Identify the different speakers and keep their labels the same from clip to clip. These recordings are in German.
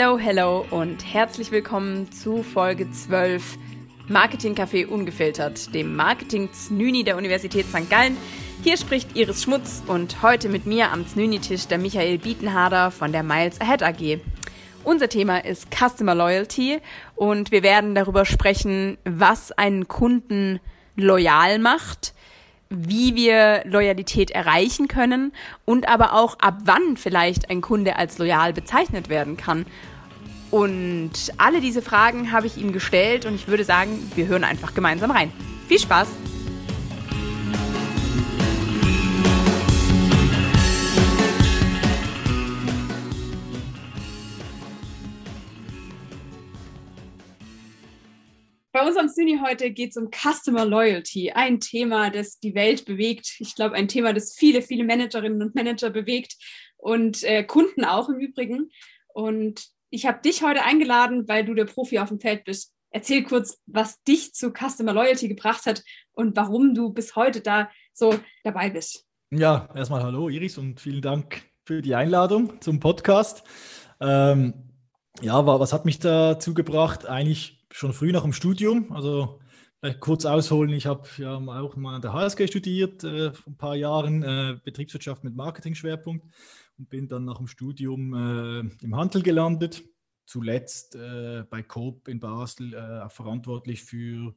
Speaker 1: Hello, hello und herzlich willkommen zu Folge 12 Marketing Café Ungefiltert, dem Marketing Znüni der Universität St. Gallen. Hier spricht Iris Schmutz und heute mit mir am Znüni-Tisch der Michael Bietenharder von der Miles Ahead AG. Unser Thema ist Customer Loyalty und wir werden darüber sprechen, was einen Kunden loyal macht, wie wir Loyalität erreichen können und aber auch ab wann vielleicht ein Kunde als loyal bezeichnet werden kann. Und alle diese Fragen habe ich ihm gestellt und ich würde sagen, wir hören einfach gemeinsam rein. Viel Spaß! Bei uns am Cine heute geht es um Customer Loyalty, ein Thema, das die Welt bewegt. Ich glaube, ein Thema, das viele, viele Managerinnen und Manager bewegt und äh, Kunden auch im Übrigen. Und ich habe dich heute eingeladen, weil du der Profi auf dem Feld bist. Erzähl kurz, was dich zu Customer Loyalty gebracht hat und warum du bis heute da so dabei bist.
Speaker 2: Ja, erstmal hallo Iris und vielen Dank für die Einladung zum Podcast. Ähm, ja, was hat mich dazu gebracht? Eigentlich schon früh nach dem Studium. Also vielleicht kurz ausholen, ich habe ja auch mal an der HSG studiert, äh, vor ein paar Jahren, äh, Betriebswirtschaft mit Marketing-Schwerpunkt und bin dann nach dem Studium äh, im Handel gelandet. Zuletzt äh, bei Coop in Basel äh, verantwortlich für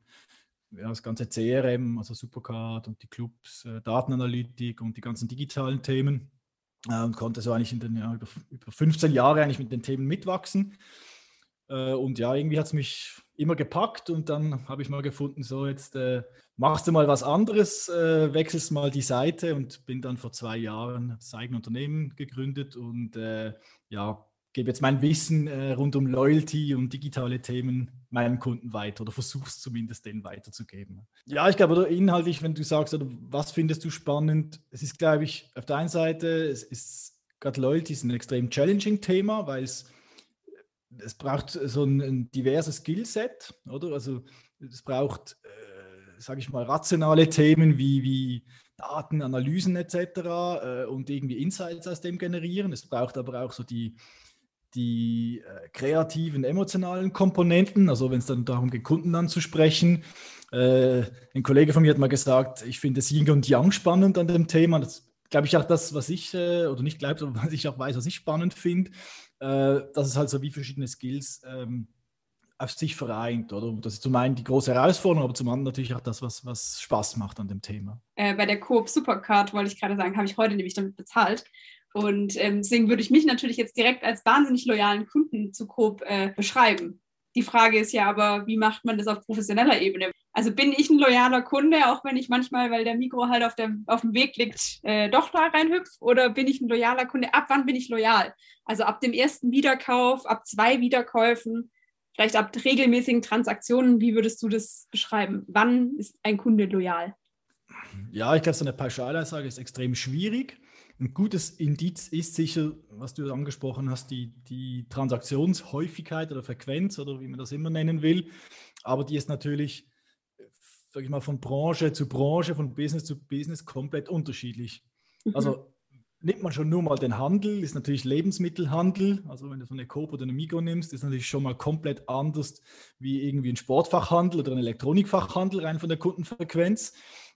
Speaker 2: ja, das ganze CRM, also Supercard und die Clubs, äh, Datenanalytik und die ganzen digitalen Themen und konnte so eigentlich in den ja, über, über 15 Jahre eigentlich mit den Themen mitwachsen. Äh, und ja, irgendwie hat es mich immer gepackt und dann habe ich mal gefunden, so jetzt äh, machst du mal was anderes, äh, wechselst mal die Seite und bin dann vor zwei Jahren das eigene Unternehmen gegründet und äh, ja, gebe jetzt mein Wissen äh, rund um Loyalty und digitale Themen meinen Kunden weiter oder versuchst zumindest denen weiterzugeben. Ja, ich glaube, inhaltlich, wenn du sagst, oder was findest du spannend, es ist, glaube ich, auf der einen Seite, es ist gerade Loyalty ist ein extrem challenging Thema, weil es es braucht so ein, ein diverses Skillset, oder? Also es braucht, äh, sage ich mal, rationale Themen wie, wie Daten, Analysen etc. Äh, und irgendwie Insights aus dem generieren. Es braucht aber auch so die, die äh, kreativen, emotionalen Komponenten, also wenn es dann darum geht, Kunden anzusprechen. Äh, ein Kollege von mir hat mal gesagt, ich finde Yin und Yang spannend an dem Thema. Das glaube ich auch das, was ich, äh, oder nicht glaube, sondern was ich auch weiß, was ich spannend finde äh, dass es halt so wie verschiedene Skills ähm, auf sich vereint, oder? Das ist zum einen die große Herausforderung, aber zum anderen natürlich auch das, was, was Spaß macht an dem Thema.
Speaker 1: Äh, bei der Coop Supercard wollte ich gerade sagen, habe ich heute nämlich damit bezahlt. Und ähm, deswegen würde ich mich natürlich jetzt direkt als wahnsinnig loyalen Kunden zu Coop äh, beschreiben. Die Frage ist ja aber, wie macht man das auf professioneller Ebene? Also bin ich ein loyaler Kunde, auch wenn ich manchmal, weil der Mikro halt auf, der, auf dem Weg liegt, äh, doch da reinhüpfe? Oder bin ich ein loyaler Kunde? Ab wann bin ich loyal? Also ab dem ersten Wiederkauf, ab zwei Wiederkäufen, vielleicht ab regelmäßigen Transaktionen. Wie würdest du das beschreiben? Wann ist ein Kunde loyal?
Speaker 2: Ja, ich glaube, so eine Pauschalaussage ist extrem schwierig. Ein gutes Indiz ist sicher, was du angesprochen hast, die, die Transaktionshäufigkeit oder Frequenz oder wie man das immer nennen will. Aber die ist natürlich sage ich mal, von Branche zu Branche, von Business zu Business komplett unterschiedlich. Mhm. Also nimmt man schon nur mal den Handel, ist natürlich Lebensmittelhandel. Also wenn du so eine Coop oder eine Mikro nimmst, ist natürlich schon mal komplett anders wie irgendwie ein Sportfachhandel oder ein Elektronikfachhandel rein von der Kundenfrequenz.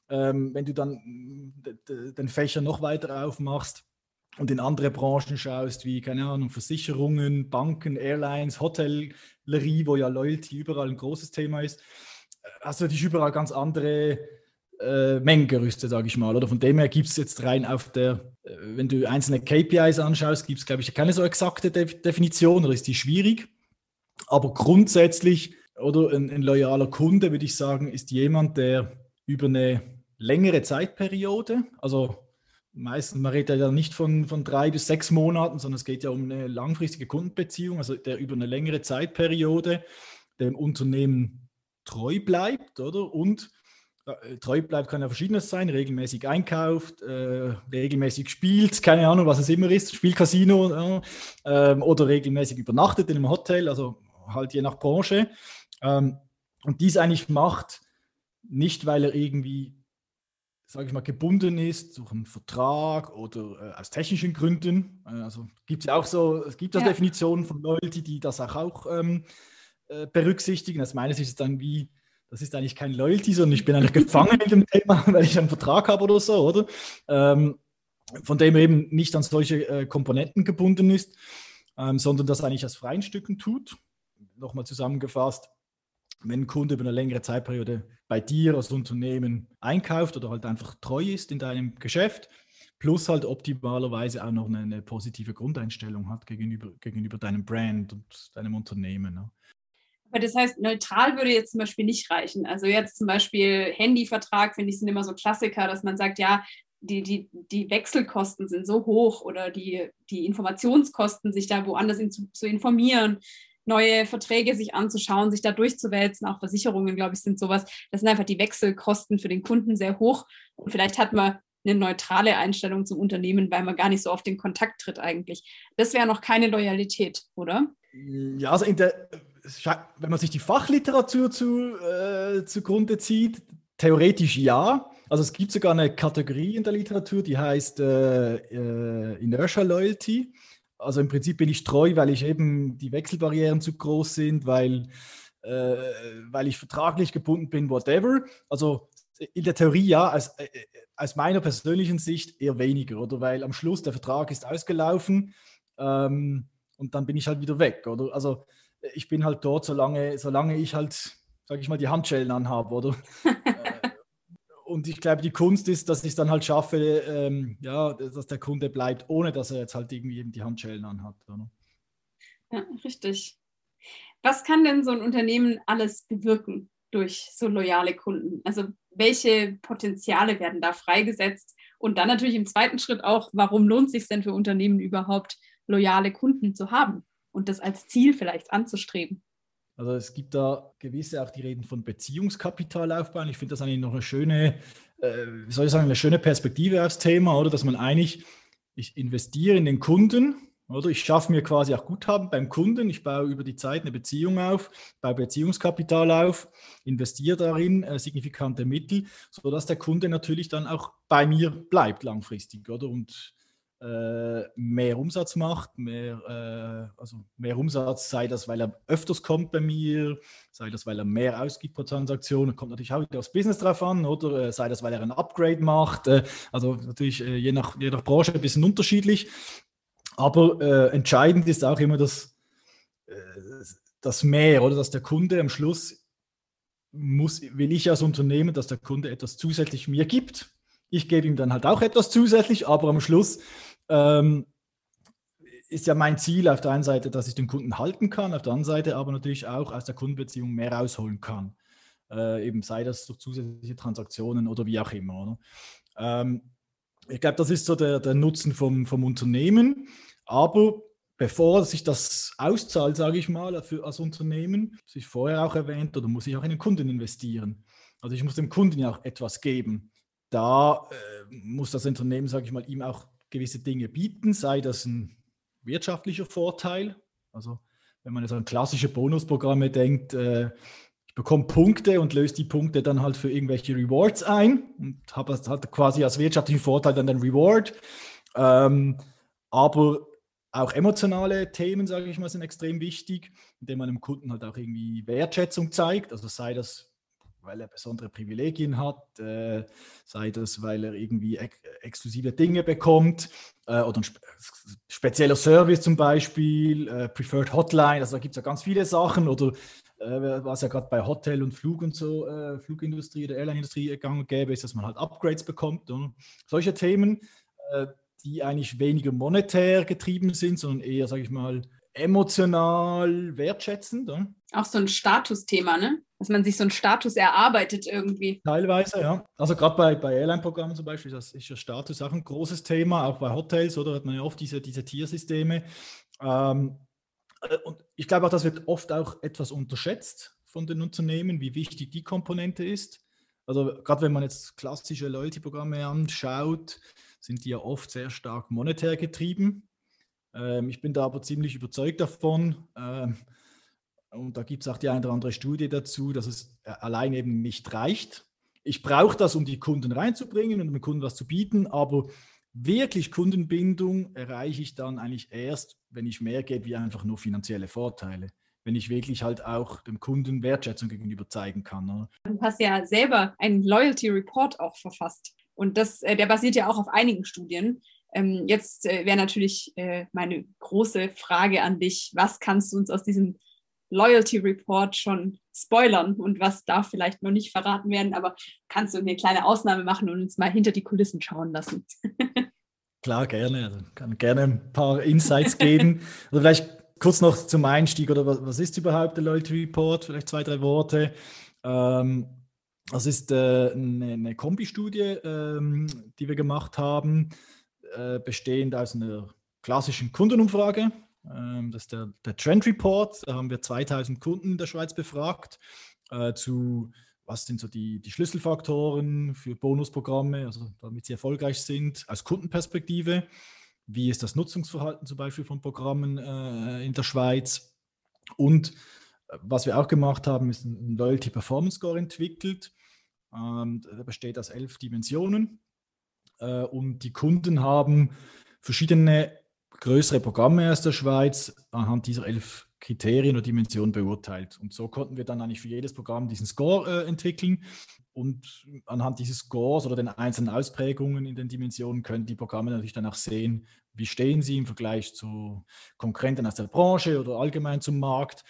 Speaker 2: Ähm, wenn du dann den Fächer noch weiter aufmachst und in andere Branchen schaust, wie, keine Ahnung, Versicherungen, Banken, Airlines, Hotellerie, wo ja Loyalty überall ein großes Thema ist, hast du natürlich überall ganz andere äh, Mengengerüste, sage ich mal. Oder von dem her gibt es jetzt rein auf der, äh, wenn du einzelne KPIs anschaust, gibt es, glaube ich, keine so exakte De Definition oder ist die schwierig. Aber grundsätzlich, oder ein, ein loyaler Kunde, würde ich sagen, ist jemand, der über eine längere Zeitperiode, also meistens, man redet ja nicht von, von drei bis sechs Monaten, sondern es geht ja um eine langfristige Kundenbeziehung, also der über eine längere Zeitperiode dem Unternehmen treu bleibt, oder? Und äh, treu bleibt kann ja verschiedenes sein, regelmäßig einkauft, äh, regelmäßig spielt, keine Ahnung, was es immer ist, Spielcasino äh, oder regelmäßig übernachtet in einem Hotel, also halt je nach Branche. Ähm, und dies eigentlich macht, nicht weil er irgendwie sage ich mal, gebunden ist durch einen Vertrag oder äh, aus technischen Gründen. Äh, also gibt es ja auch so, es gibt ja. Definitionen von Leuten, die das auch, auch ähm, äh, berücksichtigen. Aus meiner Sicht ist dann wie, das ist eigentlich kein Loyalty, sondern ich bin eigentlich gefangen in dem Thema, weil ich einen Vertrag habe oder so, oder? Ähm, von dem eben nicht an solche äh, Komponenten gebunden ist, ähm, sondern das eigentlich aus freien Stücken tut. Nochmal zusammengefasst, wenn ein Kunde über eine längere Zeitperiode bei dir als Unternehmen einkauft oder halt einfach treu ist in deinem Geschäft, plus halt optimalerweise auch noch eine, eine positive Grundeinstellung hat gegenüber, gegenüber deinem Brand und deinem Unternehmen. Ne?
Speaker 1: Aber das heißt, neutral würde jetzt zum Beispiel nicht reichen. Also jetzt zum Beispiel Handyvertrag, finde ich, sind immer so Klassiker, dass man sagt, ja, die, die, die Wechselkosten sind so hoch oder die, die Informationskosten, sich da woanders in, zu, zu informieren, neue Verträge sich anzuschauen, sich da durchzuwälzen, auch Versicherungen, glaube ich, sind sowas. Das sind einfach die Wechselkosten für den Kunden sehr hoch. Und vielleicht hat man eine neutrale Einstellung zum Unternehmen, weil man gar nicht so auf den Kontakt tritt eigentlich. Das wäre noch keine Loyalität, oder?
Speaker 2: Ja, also der, wenn man sich die Fachliteratur zu, äh, zugrunde zieht, theoretisch ja. Also es gibt sogar eine Kategorie in der Literatur, die heißt äh, äh, Inertial Loyalty. Also im Prinzip bin ich treu, weil ich eben die Wechselbarrieren zu groß sind, weil, äh, weil ich vertraglich gebunden bin, whatever. Also in der Theorie ja, aus, äh, aus meiner persönlichen Sicht eher weniger, oder? Weil am Schluss der Vertrag ist ausgelaufen ähm, und dann bin ich halt wieder weg, oder? Also ich bin halt dort, solange, solange ich halt, sage ich mal, die Handschellen anhabe, oder? und ich glaube, die Kunst ist, dass ich es dann halt schaffe, ähm, ja, dass der Kunde bleibt, ohne dass er jetzt halt irgendwie eben die Handschellen anhat. Oder?
Speaker 1: Ja, richtig. Was kann denn so ein Unternehmen alles bewirken durch so loyale Kunden? Also welche Potenziale werden da freigesetzt? Und dann natürlich im zweiten Schritt auch, warum lohnt es sich denn für Unternehmen überhaupt, loyale Kunden zu haben und das als Ziel vielleicht anzustreben?
Speaker 2: Also es gibt da gewisse, auch die reden von Beziehungskapital aufbauen. Ich finde das eigentlich noch eine schöne, äh, wie soll ich sagen, eine schöne Perspektive aufs Thema, oder dass man eigentlich, ich investiere in den Kunden, oder ich schaffe mir quasi auch Guthaben beim Kunden, ich baue über die Zeit eine Beziehung auf, baue Beziehungskapital auf, investiere darin äh, signifikante Mittel, sodass der Kunde natürlich dann auch bei mir bleibt langfristig, oder? Und mehr Umsatz macht, mehr, äh, also mehr Umsatz, sei das, weil er öfters kommt bei mir, sei das, weil er mehr ausgibt pro Transaktion, kommt natürlich auch wieder aufs Business drauf an, oder äh, sei das, weil er ein Upgrade macht, äh, also natürlich äh, je, nach, je nach Branche ein bisschen unterschiedlich, aber äh, entscheidend ist auch immer das, das Mehr, oder dass der Kunde am Schluss muss, will ich als Unternehmen, dass der Kunde etwas zusätzlich mir gibt, ich gebe ihm dann halt auch etwas zusätzlich, aber am Schluss ähm, ist ja mein Ziel auf der einen Seite, dass ich den Kunden halten kann, auf der anderen Seite aber natürlich auch aus der Kundenbeziehung mehr rausholen kann. Äh, eben sei das durch zusätzliche Transaktionen oder wie auch immer. Ähm, ich glaube, das ist so der, der Nutzen vom, vom Unternehmen. Aber bevor sich das auszahlt, sage ich mal, für, als Unternehmen, das ich vorher auch erwähnt, oder muss ich auch in den Kunden investieren. Also ich muss dem Kunden ja auch etwas geben da äh, muss das Unternehmen, sage ich mal, ihm auch gewisse Dinge bieten, sei das ein wirtschaftlicher Vorteil. Also wenn man jetzt an klassische Bonusprogramme denkt, äh, ich bekomme Punkte und löse die Punkte dann halt für irgendwelche Rewards ein und habe halt quasi als wirtschaftlichen Vorteil dann den Reward. Ähm, aber auch emotionale Themen, sage ich mal, sind extrem wichtig, indem man dem Kunden halt auch irgendwie Wertschätzung zeigt. Also sei das weil er besondere Privilegien hat, äh, sei das, weil er irgendwie ex exklusive Dinge bekommt äh, oder ein spe spezieller Service zum Beispiel, äh, Preferred Hotline, also da gibt es ja ganz viele Sachen oder äh, was ja gerade bei Hotel und Flug und so, äh, Flugindustrie oder Airline-Industrie gang und gäbe ist, dass man halt Upgrades bekommt und solche Themen, äh, die eigentlich weniger monetär getrieben sind, sondern eher, sage ich mal, emotional wertschätzend.
Speaker 1: Auch so ein Statusthema, ne? Dass man sich so einen Status erarbeitet irgendwie.
Speaker 2: Teilweise, ja. Also gerade bei, bei Airline-Programmen zum Beispiel das ist ja Status auch ein großes Thema, auch bei Hotels, oder hat man ja oft diese, diese Tiersysteme. Ähm, äh, und ich glaube auch, das wird oft auch etwas unterschätzt von den Unternehmen, wie wichtig die Komponente ist. Also gerade wenn man jetzt klassische Loyalty-Programme anschaut, sind die ja oft sehr stark monetär getrieben. Ähm, ich bin da aber ziemlich überzeugt davon. Ähm, und da gibt es auch die eine oder andere Studie dazu, dass es äh, allein eben nicht reicht. ich brauche das, um die Kunden reinzubringen und dem Kunden was zu bieten, aber wirklich Kundenbindung erreiche ich dann eigentlich erst, wenn ich mehr gebe wie einfach nur finanzielle Vorteile. Wenn ich wirklich halt auch dem Kunden Wertschätzung gegenüber zeigen kann. Oder?
Speaker 1: Du hast ja selber einen Loyalty Report auch verfasst. Und das, äh, der basiert ja auch auf einigen Studien. Ähm, jetzt äh, wäre natürlich meine große Frage an dich, was kannst du uns aus diesem Loyalty Report schon spoilern und was darf vielleicht noch nicht verraten werden, aber kannst du eine kleine Ausnahme machen und uns mal hinter die Kulissen schauen lassen?
Speaker 2: Klar, gerne. Also kann gerne ein paar Insights geben. Also vielleicht kurz noch zum Einstieg oder was, was ist überhaupt der Loyalty Report? Vielleicht zwei, drei Worte. Ähm, das ist äh, eine, eine Kombi-Studie, ähm, die wir gemacht haben, äh, bestehend aus einer klassischen Kundenumfrage, das ist der, der, Trend Report. Da haben wir 2000 Kunden in der Schweiz befragt äh, zu, was sind so die, die Schlüsselfaktoren für Bonusprogramme, also damit sie erfolgreich sind, aus Kundenperspektive. Wie ist das Nutzungsverhalten zum Beispiel von Programmen äh, in der Schweiz? Und äh, was wir auch gemacht haben, ist ein Loyalty Performance Score entwickelt. Ähm, der besteht aus elf Dimensionen. Äh, und die Kunden haben verschiedene größere Programme aus der Schweiz anhand dieser elf Kriterien oder Dimensionen beurteilt. Und so konnten wir dann eigentlich für jedes Programm diesen Score äh, entwickeln. Und anhand dieses Scores oder den einzelnen Ausprägungen in den Dimensionen können die Programme natürlich dann auch sehen, wie stehen sie im Vergleich zu Konkurrenten aus der Branche oder allgemein zum Markt.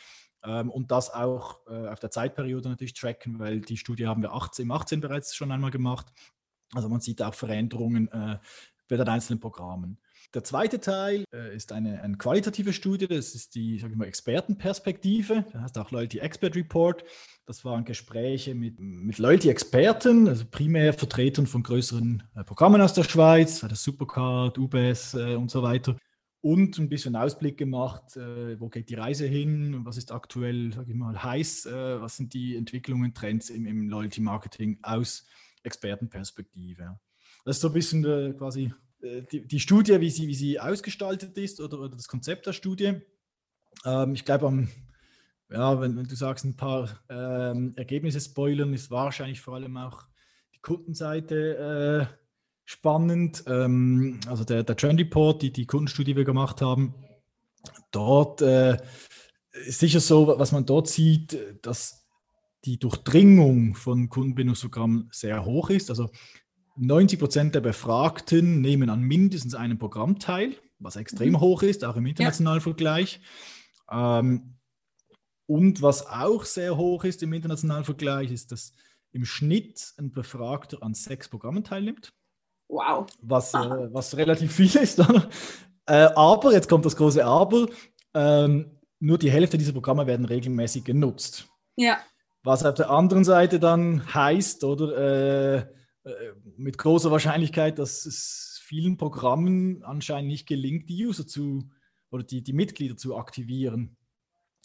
Speaker 2: Ähm, und das auch äh, auf der Zeitperiode natürlich tracken, weil die Studie haben wir 18, im 18 bereits schon einmal gemacht. Also man sieht auch Veränderungen äh, bei den einzelnen Programmen. Der zweite Teil äh, ist eine, eine, qualitative Studie, das ist die sag ich mal, Expertenperspektive, das heißt auch Loyalty Expert Report. Das waren Gespräche mit, mit Loyalty-Experten, also primär Vertretern von größeren äh, Programmen aus der Schweiz, das Supercard, UBS äh, und so weiter. Und ein bisschen Ausblick gemacht, äh, wo geht die Reise hin, was ist aktuell, sage ich mal, heiß, äh, was sind die Entwicklungen, Trends im, im Loyalty-Marketing aus Expertenperspektive. Das ist so ein bisschen äh, quasi die, die, Studie, wie sie, wie sie ausgestaltet ist oder, oder das Konzept der Studie. Ähm, ich glaube, ja, wenn, wenn, du sagst, ein paar ähm, Ergebnisse spoilern, ist wahrscheinlich vor allem auch die Kundenseite äh, spannend. Ähm, also der, der Trend Report, die, die Kundenstudie, die wir gemacht haben, dort äh, ist sicher so, was man dort sieht, dass die Durchdringung von Kundenbindungsprogrammen sehr hoch ist. Also 90 Prozent der Befragten nehmen an mindestens einem Programm teil, was extrem mhm. hoch ist, auch im internationalen ja. Vergleich. Ähm, und was auch sehr hoch ist im internationalen Vergleich, ist, dass im Schnitt ein Befragter an sechs Programmen teilnimmt.
Speaker 1: Wow.
Speaker 2: Was, äh, was relativ viel ist. äh, aber, jetzt kommt das große Aber, ähm, nur die Hälfte dieser Programme werden regelmäßig genutzt.
Speaker 1: Ja.
Speaker 2: Was auf der anderen Seite dann heißt, oder äh, äh, mit großer Wahrscheinlichkeit, dass es vielen Programmen anscheinend nicht gelingt, die User zu oder die, die Mitglieder zu aktivieren.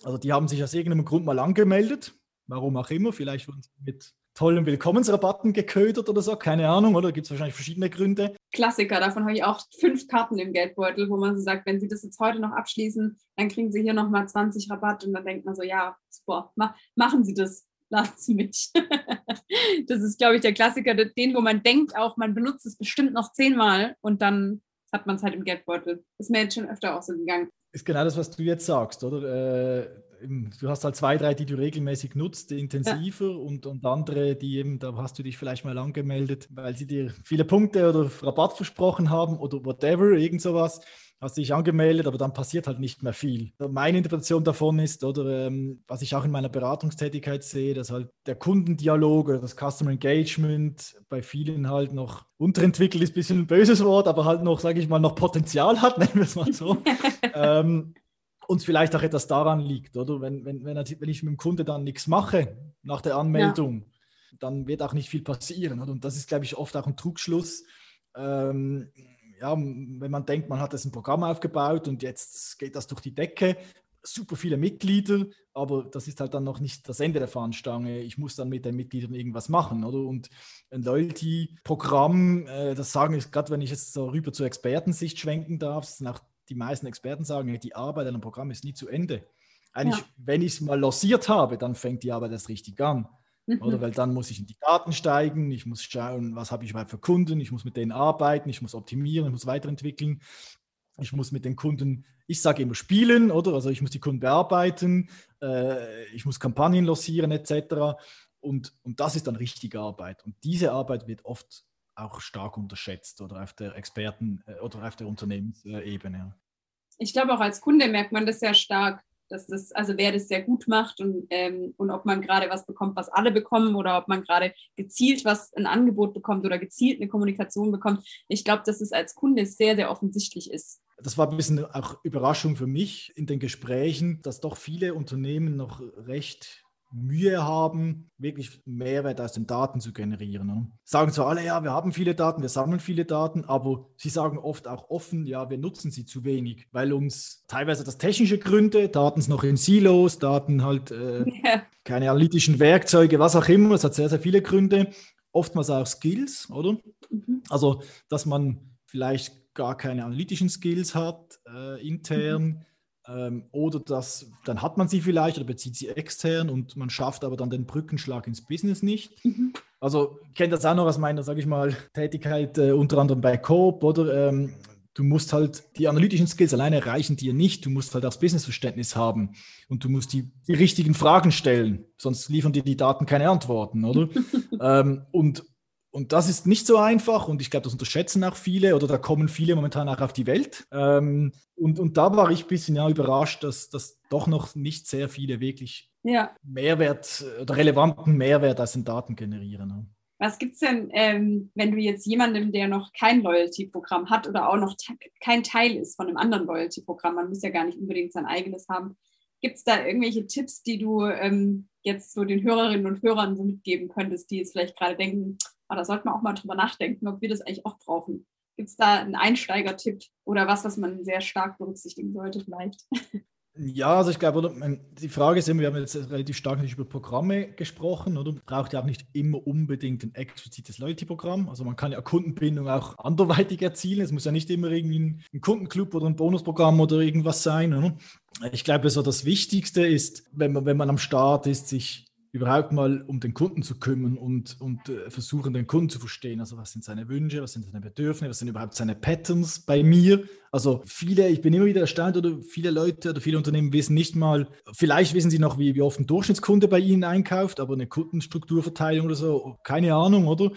Speaker 2: Also die haben sich aus irgendeinem Grund mal angemeldet, warum auch immer, vielleicht mit tollen Willkommensrabatten geködert oder so, keine Ahnung, oder gibt es wahrscheinlich verschiedene Gründe.
Speaker 1: Klassiker, davon habe ich auch fünf Karten im Geldbeutel, wo man so sagt, wenn Sie das jetzt heute noch abschließen, dann kriegen Sie hier nochmal 20 Rabatt und dann denkt man so, ja, super, ma machen Sie das lasst mich. das ist, glaube ich, der Klassiker, den, wo man denkt auch, man benutzt es bestimmt noch zehnmal und dann hat man es halt im Geldbeutel. Ist mir jetzt schon öfter auch so gegangen.
Speaker 2: Ist genau das, was du jetzt sagst, oder? Äh, du hast halt zwei, drei, die du regelmäßig nutzt, intensiver ja. und, und andere, die eben, da hast du dich vielleicht mal angemeldet, weil sie dir viele Punkte oder Rabatt versprochen haben oder whatever, irgend sowas hast dich angemeldet, aber dann passiert halt nicht mehr viel. Meine Interpretation davon ist, oder ähm, was ich auch in meiner Beratungstätigkeit sehe, dass halt der Kundendialog oder das Customer Engagement bei vielen halt noch unterentwickelt ist, ein bisschen ein böses Wort, aber halt noch, sage ich mal, noch Potenzial hat, nennen wir es mal so. ähm, uns vielleicht auch etwas daran liegt, oder? Wenn, wenn, wenn, wenn ich mit dem Kunde dann nichts mache nach der Anmeldung, ja. dann wird auch nicht viel passieren. Oder? Und das ist, glaube ich, oft auch ein Trugschluss. Ähm, ja, wenn man denkt, man hat jetzt ein Programm aufgebaut und jetzt geht das durch die Decke, super viele Mitglieder, aber das ist halt dann noch nicht das Ende der Fahnenstange. Ich muss dann mit den Mitgliedern irgendwas machen, oder? Und ein Loyalty-Programm, äh, das sagen ich gerade, wenn ich jetzt so rüber zur Expertensicht schwenken darf, sind auch die meisten Experten sagen, die Arbeit an einem Programm ist nie zu Ende. Eigentlich, ja. wenn ich es mal lanciert habe, dann fängt die Arbeit erst richtig an. Mhm. Oder weil dann muss ich in die Daten steigen, ich muss schauen, was habe ich überhaupt für Kunden, ich muss mit denen arbeiten, ich muss optimieren, ich muss weiterentwickeln. Ich muss mit den Kunden, ich sage immer spielen, oder? Also ich muss die Kunden bearbeiten, äh, ich muss Kampagnen lossieren etc. Und, und das ist dann richtige Arbeit. Und diese Arbeit wird oft auch stark unterschätzt oder auf der Experten- äh, oder auf der Unternehmensebene.
Speaker 1: Ich glaube, auch als Kunde merkt man das sehr stark, dass das, also wer das sehr gut macht und, ähm, und ob man gerade was bekommt, was alle bekommen oder ob man gerade gezielt was ein Angebot bekommt oder gezielt eine Kommunikation bekommt. Ich glaube, dass es als Kunde sehr, sehr offensichtlich ist.
Speaker 2: Das war ein bisschen auch Überraschung für mich in den Gesprächen, dass doch viele Unternehmen noch recht Mühe haben, wirklich Mehrwert aus den Daten zu generieren. Ne? Sagen zwar alle, ja, wir haben viele Daten, wir sammeln viele Daten, aber sie sagen oft auch offen, ja, wir nutzen sie zu wenig, weil uns teilweise das technische Gründe, Daten sind noch in Silos, Daten halt äh, ja. keine analytischen Werkzeuge, was auch immer, es hat sehr, sehr viele Gründe, oftmals auch Skills, oder? Mhm. Also, dass man vielleicht gar keine analytischen Skills hat äh, intern. Mhm oder das, dann hat man sie vielleicht oder bezieht sie extern und man schafft aber dann den Brückenschlag ins Business nicht. Mhm. Also ich kenne das auch noch aus meiner, sage ich mal, Tätigkeit äh, unter anderem bei Coop oder ähm, du musst halt die analytischen Skills alleine reichen dir nicht. Du musst halt auch das Businessverständnis haben und du musst die, die richtigen Fragen stellen, sonst liefern dir die Daten keine Antworten, oder? ähm, und und das ist nicht so einfach und ich glaube, das unterschätzen auch viele oder da kommen viele momentan auch auf die Welt. Ähm, und, und da war ich ein bisschen ja, überrascht, dass, dass doch noch nicht sehr viele wirklich ja. Mehrwert oder relevanten Mehrwert aus den Daten generieren. Ne?
Speaker 1: Was gibt es denn, ähm, wenn du jetzt jemandem, der noch kein Loyalty-Programm hat oder auch noch kein Teil ist von einem anderen Loyalty-Programm, man muss ja gar nicht unbedingt sein eigenes haben, gibt es da irgendwelche Tipps, die du ähm, jetzt so den Hörerinnen und Hörern so mitgeben könntest, die jetzt vielleicht gerade denken, aber da sollte man auch mal drüber nachdenken, ob wir das eigentlich auch brauchen. Gibt es da einen Einsteigertipp oder was, was man sehr stark berücksichtigen sollte vielleicht?
Speaker 2: Ja, also ich glaube, die Frage ist immer, wir haben jetzt relativ stark über Programme gesprochen, oder? Braucht ja auch nicht immer unbedingt ein explizites Loyalty-Programm. Also man kann ja Kundenbindung auch anderweitig erzielen. Es muss ja nicht immer irgendwie ein Kundenclub oder ein Bonusprogramm oder irgendwas sein. Oder? Ich glaube, so das Wichtigste ist, wenn man, wenn man am Start ist, sich überhaupt mal um den Kunden zu kümmern und, und äh, versuchen, den Kunden zu verstehen. Also was sind seine Wünsche, was sind seine Bedürfnisse, was sind überhaupt seine Patterns bei mir. Also viele, ich bin immer wieder erstaunt, oder viele Leute oder viele Unternehmen wissen nicht mal, vielleicht wissen sie noch, wie, wie oft ein Durchschnittskunde bei ihnen einkauft, aber eine Kundenstrukturverteilung oder so, keine Ahnung, oder?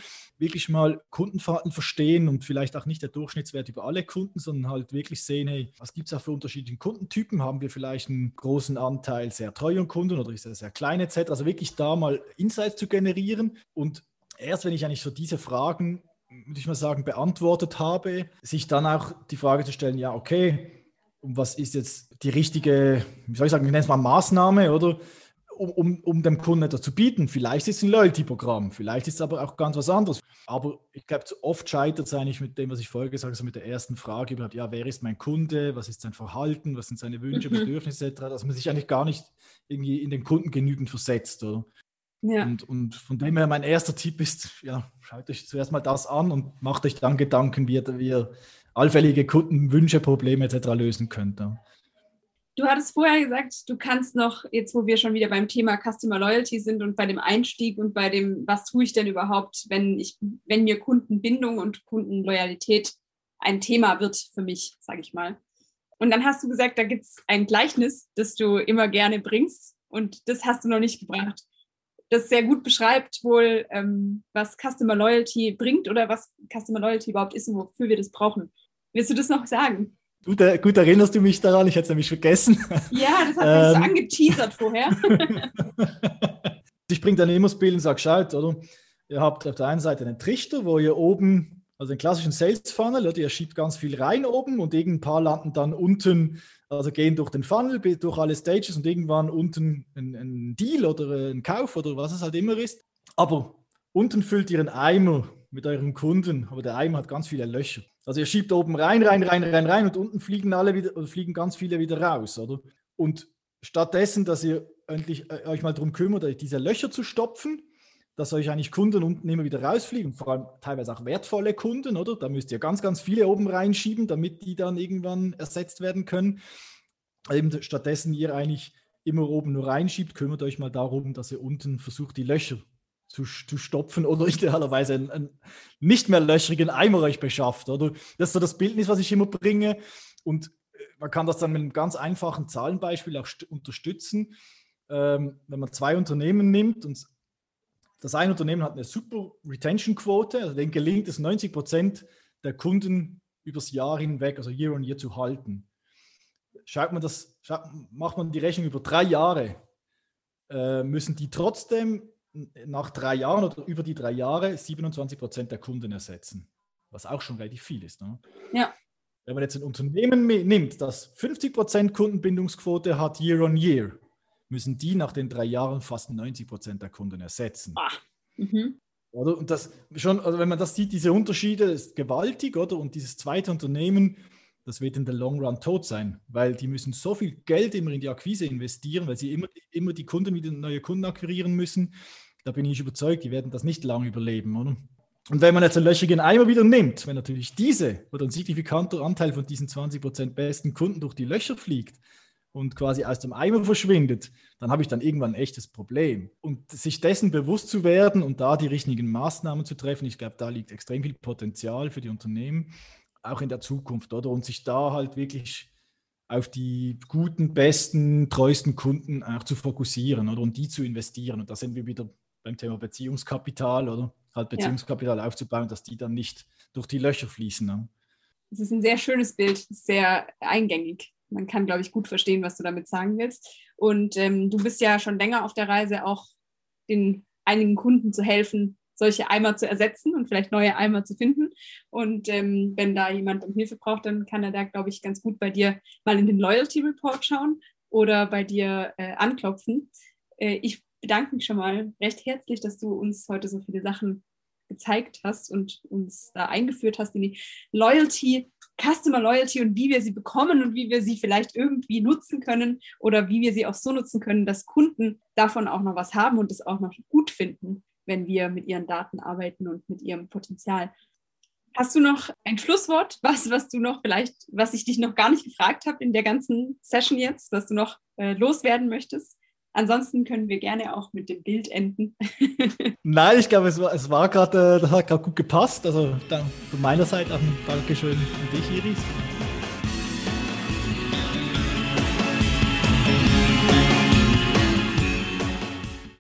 Speaker 2: wirklich mal Kundenverhalten verstehen und vielleicht auch nicht der Durchschnittswert über alle Kunden, sondern halt wirklich sehen, hey, was gibt es auch für unterschiedliche Kundentypen? Haben wir vielleicht einen großen Anteil sehr treuer Kunden oder ist er sehr klein etc.? Also wirklich da mal Insights zu generieren. Und erst wenn ich eigentlich so diese Fragen, würde ich mal sagen, beantwortet habe, sich dann auch die Frage zu stellen, ja, okay, und was ist jetzt die richtige, wie soll ich sagen, ich nenne es mal Maßnahme oder um, um, um dem Kunden etwas zu bieten. Vielleicht ist es ein Loyalty-Programm, vielleicht ist es aber auch ganz was anderes. Aber ich glaube, oft scheitert es eigentlich mit dem, was ich vorher gesagt habe, so mit der ersten Frage überhaupt, ja, wer ist mein Kunde, was ist sein Verhalten, was sind seine Wünsche, mhm. Bedürfnisse etc., dass man sich eigentlich gar nicht irgendwie in den Kunden genügend versetzt. Oder? Ja. Und, und von dem her, mein erster Tipp ist, ja, schaut euch zuerst mal das an und macht euch dann Gedanken, wie ihr, wie ihr allfällige Kundenwünsche, Probleme etc. lösen könnt. Ja.
Speaker 1: Du hattest vorher gesagt, du kannst noch, jetzt wo wir schon wieder beim Thema Customer Loyalty sind und bei dem Einstieg und bei dem, was tue ich denn überhaupt, wenn ich, wenn mir Kundenbindung und Kundenloyalität ein Thema wird für mich, sage ich mal. Und dann hast du gesagt, da gibt es ein Gleichnis, das du immer gerne bringst und das hast du noch nicht gebracht. Das sehr gut beschreibt wohl, ähm, was Customer Loyalty bringt oder was Customer Loyalty überhaupt ist und wofür wir das brauchen. Willst du das noch sagen?
Speaker 2: Gut, gut erinnerst du mich daran, ich hätte es nämlich vergessen.
Speaker 1: Ja, das hat mich ähm, so angeteasert vorher.
Speaker 2: ich bringe dann immer das Bild und sage, schaut, oder? Ihr habt auf der einen Seite einen Trichter, wo ihr oben, also den klassischen Sales Funnel, oder? ihr schiebt ganz viel rein oben und irgendein paar landen dann unten, also gehen durch den Funnel, durch alle Stages und irgendwann unten ein, ein Deal oder ein Kauf oder was es halt immer ist. Aber unten füllt ihr einen Eimer mit eurem Kunden, aber der Eimer hat ganz viele Löcher. Also ihr schiebt oben rein, rein, rein, rein, rein und unten fliegen alle wieder, fliegen ganz viele wieder raus, oder? Und stattdessen, dass ihr endlich äh, euch mal darum kümmert, diese Löcher zu stopfen, dass euch eigentlich Kunden unten immer wieder rausfliegen, vor allem teilweise auch wertvolle Kunden, oder? Da müsst ihr ganz, ganz viele oben reinschieben, damit die dann irgendwann ersetzt werden können. Eben stattdessen ihr eigentlich immer oben nur reinschiebt, kümmert euch mal darum, dass ihr unten versucht, die Löcher zu, zu stopfen oder idealerweise einen, einen, nicht mehr löchrigen Eimer euch beschafft. Oder? Das ist so das Bildnis, was ich immer bringe. Und äh, man kann das dann mit einem ganz einfachen Zahlenbeispiel auch unterstützen. Ähm, wenn man zwei Unternehmen nimmt und das eine Unternehmen hat eine super Retention-Quote, also denen gelingt es 90 Prozent der Kunden übers Jahr hinweg, also Year on Year zu halten. Schaut man das, schaut, macht man die Rechnung über drei Jahre, äh, müssen die trotzdem nach drei Jahren oder über die drei Jahre 27 Prozent der Kunden ersetzen, was auch schon relativ viel ist. Ne?
Speaker 1: Ja.
Speaker 2: Wenn man jetzt ein Unternehmen nimmt, das 50 Prozent Kundenbindungsquote hat Year on Year, müssen die nach den drei Jahren fast 90 Prozent der Kunden ersetzen. Ah. Mhm. Oder? Und das schon, also wenn man das sieht, diese Unterschiede ist gewaltig, oder? Und dieses zweite Unternehmen, das wird in der Long Run tot sein, weil die müssen so viel Geld immer in die Akquise investieren, weil sie immer, immer die Kunden wieder neue Kunden akquirieren müssen. Da bin ich überzeugt, die werden das nicht lange überleben, oder? Und wenn man jetzt einen löchigen Eimer wieder nimmt, wenn natürlich diese oder ein signifikanter Anteil von diesen 20% besten Kunden durch die Löcher fliegt, und quasi aus dem Eimer verschwindet, dann habe ich dann irgendwann ein echtes Problem. Und sich dessen bewusst zu werden und da die richtigen Maßnahmen zu treffen, ich glaube, da liegt extrem viel Potenzial für die Unternehmen, auch in der Zukunft, oder? Und sich da halt wirklich auf die guten, besten, treuesten Kunden auch zu fokussieren, oder? Und die zu investieren. Und da sind wir wieder beim Thema Beziehungskapital, oder? Halt Beziehungskapital ja. aufzubauen, dass die dann nicht durch die Löcher fließen. Ne?
Speaker 1: Das ist ein sehr schönes Bild, sehr eingängig man kann, glaube ich, gut verstehen, was du damit sagen willst. Und ähm, du bist ja schon länger auf der Reise, auch den einigen Kunden zu helfen, solche Eimer zu ersetzen und vielleicht neue Eimer zu finden. Und ähm, wenn da jemand um Hilfe braucht, dann kann er da, glaube ich, ganz gut bei dir mal in den Loyalty Report schauen oder bei dir äh, anklopfen. Äh, ich bedanke mich schon mal recht herzlich, dass du uns heute so viele Sachen gezeigt hast und uns da eingeführt hast in die Loyalty, Customer Loyalty und wie wir sie bekommen und wie wir sie vielleicht irgendwie nutzen können oder wie wir sie auch so nutzen können, dass Kunden davon auch noch was haben und es auch noch gut finden, wenn wir mit ihren Daten arbeiten und mit ihrem Potenzial. Hast du noch ein Schlusswort, was, was du noch vielleicht, was ich dich noch gar nicht gefragt habe in der ganzen Session jetzt, was du noch äh, loswerden möchtest? Ansonsten können wir gerne auch mit dem Bild enden.
Speaker 2: Nein, ich glaube, es war, es war gerade, äh, das hat gerade gut gepasst. Also dann von meiner Seite auch ein Dankeschön an dich, Iris.